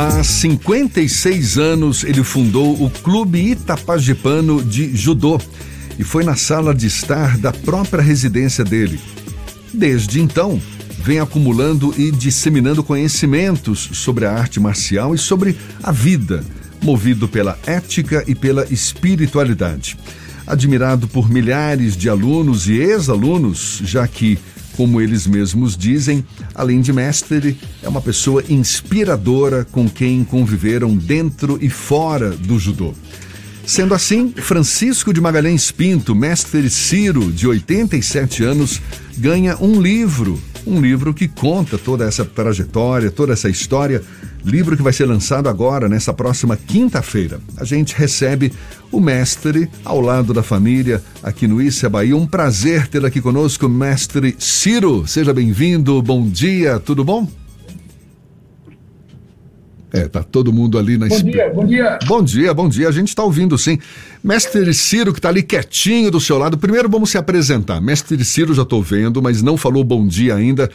Há 56 anos ele fundou o Clube Itapajipano de Judô e foi na sala de estar da própria residência dele. Desde então, vem acumulando e disseminando conhecimentos sobre a arte marcial e sobre a vida, movido pela ética e pela espiritualidade. Admirado por milhares de alunos e ex-alunos, já que como eles mesmos dizem, além de mestre, é uma pessoa inspiradora com quem conviveram dentro e fora do judô. Sendo assim, Francisco de Magalhães Pinto, mestre Ciro, de 87 anos, ganha um livro um livro que conta toda essa trajetória, toda essa história. Livro que vai ser lançado agora, nessa próxima quinta-feira. A gente recebe o mestre ao lado da família aqui no Issa Bahia. Um prazer ter aqui conosco, mestre Ciro. Seja bem-vindo. Bom dia, tudo bom? É, tá todo mundo ali na Bom dia, bom dia. Bom dia, bom dia. A gente está ouvindo sim. Mestre Ciro, que está ali quietinho do seu lado. Primeiro vamos se apresentar. Mestre Ciro, já estou vendo, mas não falou bom dia ainda.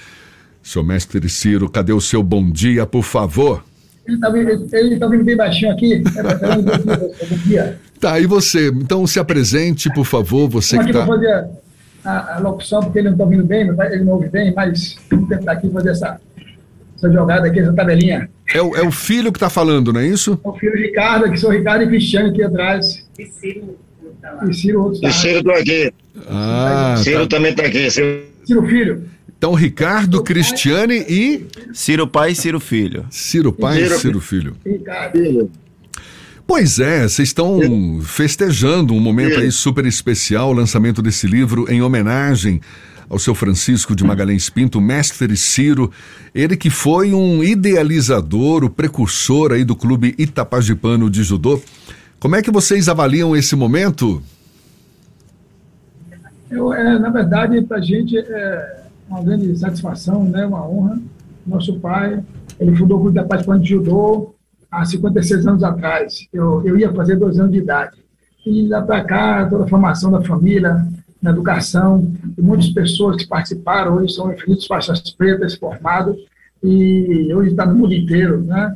Seu mestre Ciro, cadê o seu bom dia, por favor? Ele está ele tá vindo bem baixinho aqui. É, bom dia. Tá, e você? Então se apresente, por favor, você que aqui está. para fazer a, a locução, porque ele não está ouvindo bem, ele não ouve bem, mas vamos tentar aqui fazer essa, essa jogada aqui, essa tabelinha. É o, é o filho que está falando, não é isso? O filho Ricardo, aqui sou o Ricardo e Cristiano aqui atrás. E Ciro tá lá. E Ciro outro E Ciro tá aqui. Ah, Ciro tá. também tá aqui. Ciro... Ciro Filho. Então, Ricardo, Cristiane e Ciro pai e Ciro filho. Ciro pai e Ciro. Filho. Ricardo. Pois é, vocês estão festejando um momento aí super especial, o lançamento desse livro em homenagem ao seu Francisco de Magalhães Pinto, mestre Ciro, ele que foi um idealizador, o precursor aí do clube Itapajipano de judô. Como é que vocês avaliam esse momento? Eu, é, na verdade, para a gente é uma grande satisfação, né, uma honra. Nosso pai, ele fundou o Clube da Paz de Judô há 56 anos atrás. Eu, eu ia fazer dois anos de idade. E lá para cá, toda a formação da família, na educação, e muitas pessoas que participaram hoje são infinitos faixas pretas formados, e hoje está no mundo inteiro, né?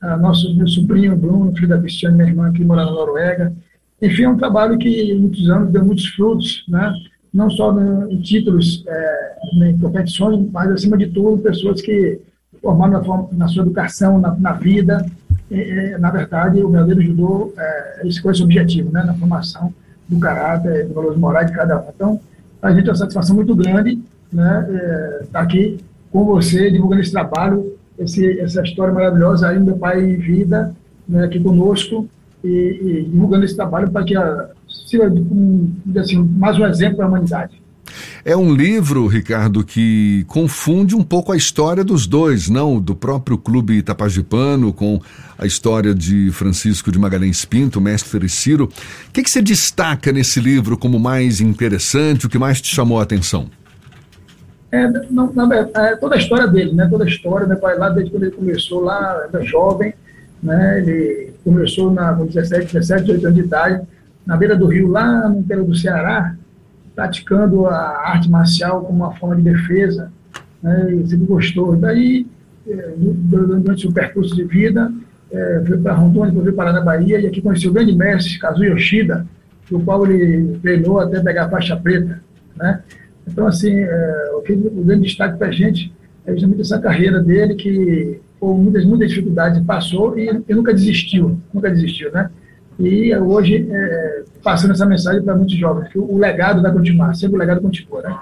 Ah, Nosso meu sobrinho Bruno, filho da Cristiane, minha irmã, que mora na Noruega. Enfim, é um trabalho que em muitos anos deu muitos frutos, né? Não só em títulos, é, em competições, mas, acima de tudo, pessoas que formaram na, na sua educação, na, na vida. E, na verdade, o verdadeiro judô é esse esse objetivo, né? na formação do caráter, dos valores morais de cada um. Então, a gente tem uma satisfação muito grande né? estar aqui com você, divulgando esse trabalho, esse, essa história maravilhosa aí, meu pai em vida, né? aqui conosco, e, e divulgando esse trabalho para que a, sirva um, assim, mais um exemplo para a humanidade. É um livro, Ricardo, que confunde um pouco a história dos dois, não? Do próprio clube Itapajipano com a história de Francisco de Magalhães Pinto, mestre Ciro. O que, que você destaca nesse livro como mais interessante, o que mais te chamou a atenção? É, não, na verdade, é toda a história dele, né? Toda a história, meu pai lá desde quando ele começou lá, era jovem, né? Ele começou na, com 17, 17, 18 anos de idade, na beira do rio, lá no interior do Ceará, praticando a arte marcial como uma forma de defesa, né? E sempre gostou. Daí, eh, durante o percurso de vida, eh, foi para Rondônia, veio parar na Bahia, e aqui conheceu o grande mestre, Kazuyo Yoshida, do qual ele treinou até pegar a faixa preta, né? Então, assim, é, o, que, o grande destaque para a gente é justamente essa carreira dele, que com muitas, muitas dificuldades passou e, e nunca desistiu, nunca desistiu, né? E hoje, é, passando essa mensagem para muitos jovens, que o, o legado vai continuar, sempre o legado continua, né?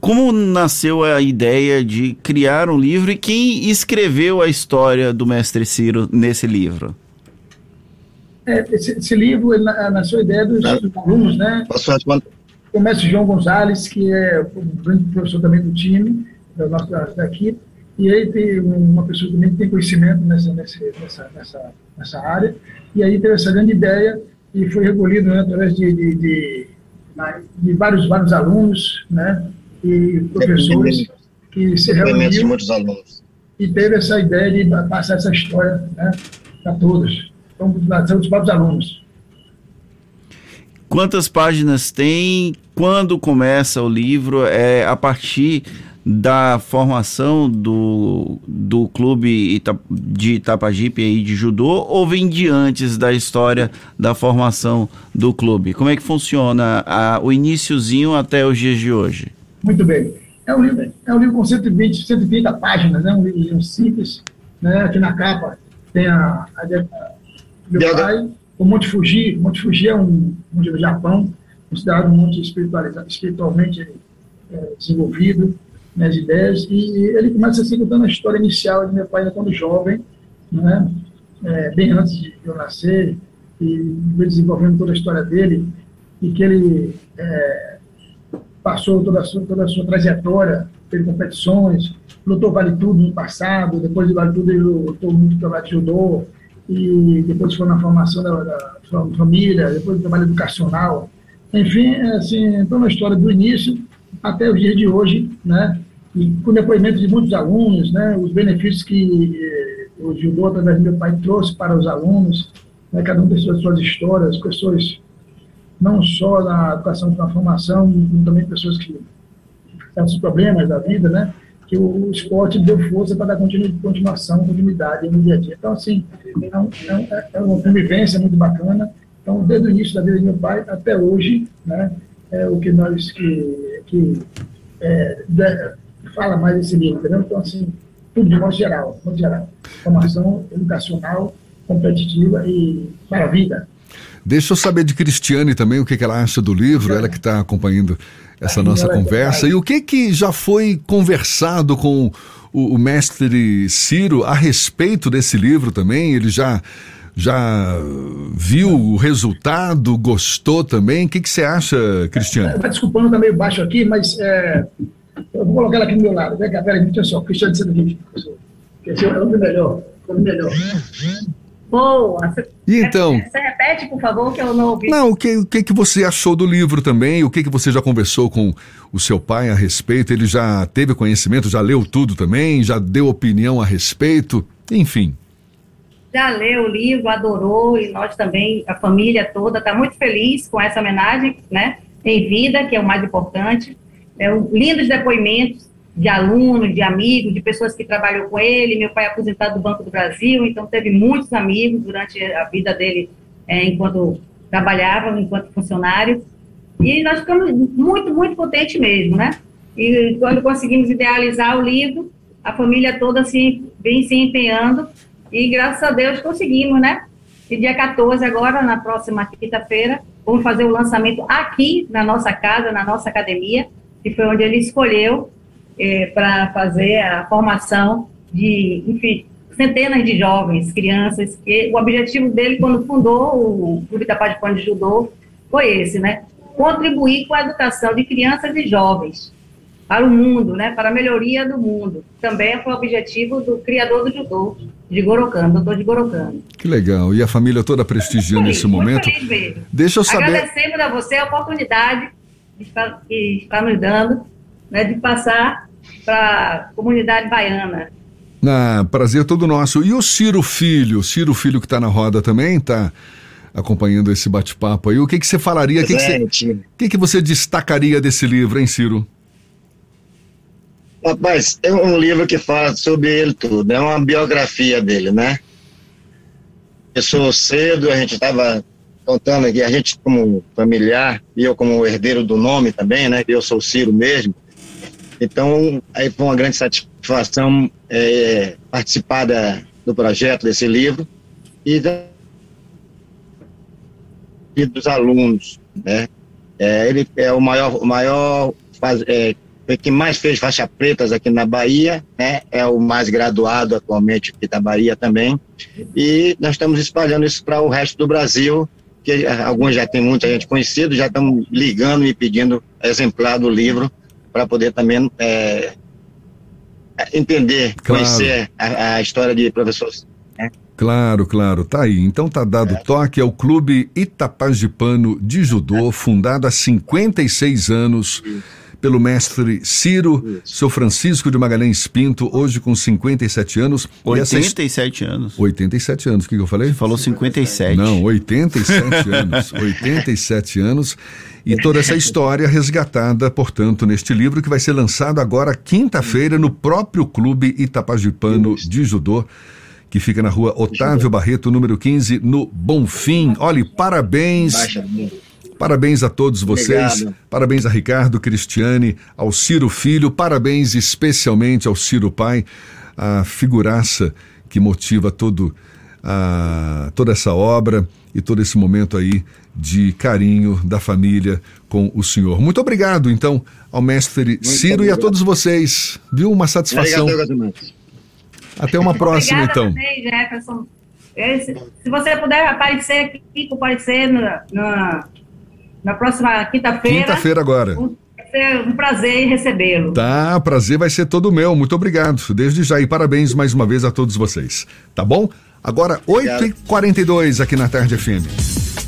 Como nasceu a ideia de criar um livro e quem escreveu a história do mestre Ciro nesse livro? É, esse, esse livro, ele nasceu a ideia dos, dos alunos, né? Posso responder? o mestre João Gonzalez, que é um grande professor também do time, da nossa da, da equipe, e ele tem uma pessoa também que tem conhecimento nessa, nessa, nessa, nessa, área, e aí teve essa grande ideia e foi recolhido né, através de, de, de, de vários, vários alunos né, e professores que se de reuniram muitos alunos. e teve essa ideia de passar essa história né, para todos. Então, são dos próprios alunos. Quantas páginas tem? Quando começa o livro? É a partir da formação do, do clube Ita, de Itapajipe aí de judô ou vem de antes da história da formação do clube? Como é que funciona a, o iníciozinho até os dias de hoje? Muito bem. É um livro, é um livro com 120, 130 páginas, né? um livro simples. Né? Aqui na capa tem a, a, a meu pai, o Monte Fuji. O Monte Fuji é um monte do Japão, considerado um monte espiritualmente é, desenvolvido minhas ideias, e ele começa assim contando a história inicial de meu pai quando jovem, né? É, bem antes de eu nascer, e desenvolvendo toda a história dele, e que ele é, passou toda a, sua, toda a sua trajetória, teve competições, lutou Vale Tudo no passado, depois de Vale Tudo ele lutou muito pela judô, e depois foi na formação da, da, família, depois do trabalho educacional, enfim, é, assim, toda a história do início até os dias de hoje, né? E com depoimento de muitos alunos, né, os benefícios que eh, o judô, através do meu pai, trouxe para os alunos, né, cada um tem suas, histórias, pessoas não só na educação, na formação, como também pessoas que têm os problemas da vida, né, que o esporte deu força para dar continuação, continuidade no dia a dia. Então, assim, é, um, é, é uma convivência muito bacana. Então, desde o início da vida do meu pai até hoje, né, é o que nós que, que é, fala mais desse livro, entendeu? Então, assim, tudo de modo geral, modo geral. Formação educacional, competitiva e para a vida. Deixa eu saber de Cristiane também o que, que ela acha do livro, ela que está acompanhando essa nossa conversa. E o que, que já foi conversado com o, o, mestre Ciro a respeito desse livro também? Ele já, já viu o resultado, gostou também? O que, que você acha, Cristiane? Está desculpando, está meio baixo aqui, mas é, eu vou colocar ela aqui do meu lado. Vem cá, peraí, deixa só. Cristiano de Santo Esse é o melhor. É o melhor. Boa. E então? Você repete, por favor, que eu não ouvi. Não, o que, o que, que você achou do livro também? O que, que você já conversou com o seu pai a respeito? Ele já teve conhecimento, já leu tudo também? Já deu opinião a respeito? Enfim. Já leu o livro, adorou, e nós também, a família toda, está muito feliz com essa homenagem, né? Em vida, que é o mais importante é, lindos depoimentos de alunos, de amigos, de pessoas que trabalham com ele. Meu pai é aposentado do Banco do Brasil, então teve muitos amigos durante a vida dele é, enquanto trabalhava, enquanto funcionário. E nós ficamos muito, muito contentes mesmo, né? E quando conseguimos idealizar o livro, a família toda se, vem se empenhando e graças a Deus conseguimos, né? E dia 14 agora, na próxima quinta-feira, vamos fazer o lançamento aqui na nossa casa, na nossa academia, que foi onde ele escolheu é, para fazer a formação de, enfim, centenas de jovens, crianças, que o objetivo dele, quando fundou o Clube Paz de Pão de Judô, foi esse, né? Contribuir com a educação de crianças e jovens para o mundo, né? Para a melhoria do mundo. Também foi o objetivo do criador do judô, de Gorokan, doutor de Gorokan. Que legal. E a família toda prestigiando nesse momento. Deixa eu saber. Agradecemos a você a oportunidade está, que está nos dando né, de passar para a comunidade baiana. Ah, prazer todo nosso. E o Ciro Filho? Ciro Filho que está na roda também, está acompanhando esse bate-papo aí. O que, que você falaria? O que, que, você, que, que você destacaria desse livro, hein, Ciro? Rapaz, é um livro que fala sobre ele tudo, é uma biografia dele, né? Começou cedo, a gente estava contando aqui, a gente como familiar, e eu como herdeiro do nome também, né? Eu sou Ciro mesmo. Então, aí foi uma grande satisfação é, participar da, do projeto desse livro e, da, e dos alunos, né? É, ele é o maior, o maior faz, é, que mais fez faixa pretas aqui na Bahia, né? É o mais graduado atualmente aqui da Bahia também. E nós estamos espalhando isso para o resto do Brasil que alguns já tem muita gente conhecida, já estão ligando e pedindo exemplar do livro para poder também é, entender, claro. conhecer a, a, história de professores. Né? Claro, claro, tá aí. Então tá dado é. toque ao Clube Itapajipano de Judô, fundado há 56 anos pelo mestre Ciro, seu Francisco de Magalhães Pinto, hoje com 57 anos. 87 anos. 87 anos, o que, que eu falei? Você falou 57. Não, 87 anos. 87 anos. E toda essa história resgatada, portanto, neste livro que vai ser lançado agora quinta-feira no próprio Clube Itapajipano de Judô que fica na rua Otávio Barreto, número 15, no Bonfim. Olhe, parabéns. Parabéns a todos vocês. Obrigado. Parabéns a Ricardo, Cristiane, ao Ciro Filho. Parabéns especialmente ao Ciro Pai, a figuraça que motiva todo, a, toda essa obra e todo esse momento aí de carinho da família com o senhor. Muito obrigado, então, ao mestre Muito Ciro obrigado. e a todos vocês. Viu? Uma satisfação. Obrigado, até uma próxima, Obrigada então. Também, Jefferson. Se você puder aparecer aqui, comparecer na, na, na próxima quinta-feira. Quinta-feira agora. Um, um prazer recebê-lo. Tá, prazer vai ser todo meu. Muito obrigado. Desde já. E parabéns mais uma vez a todos vocês. Tá bom? Agora, 8h42 aqui na Tarde FM.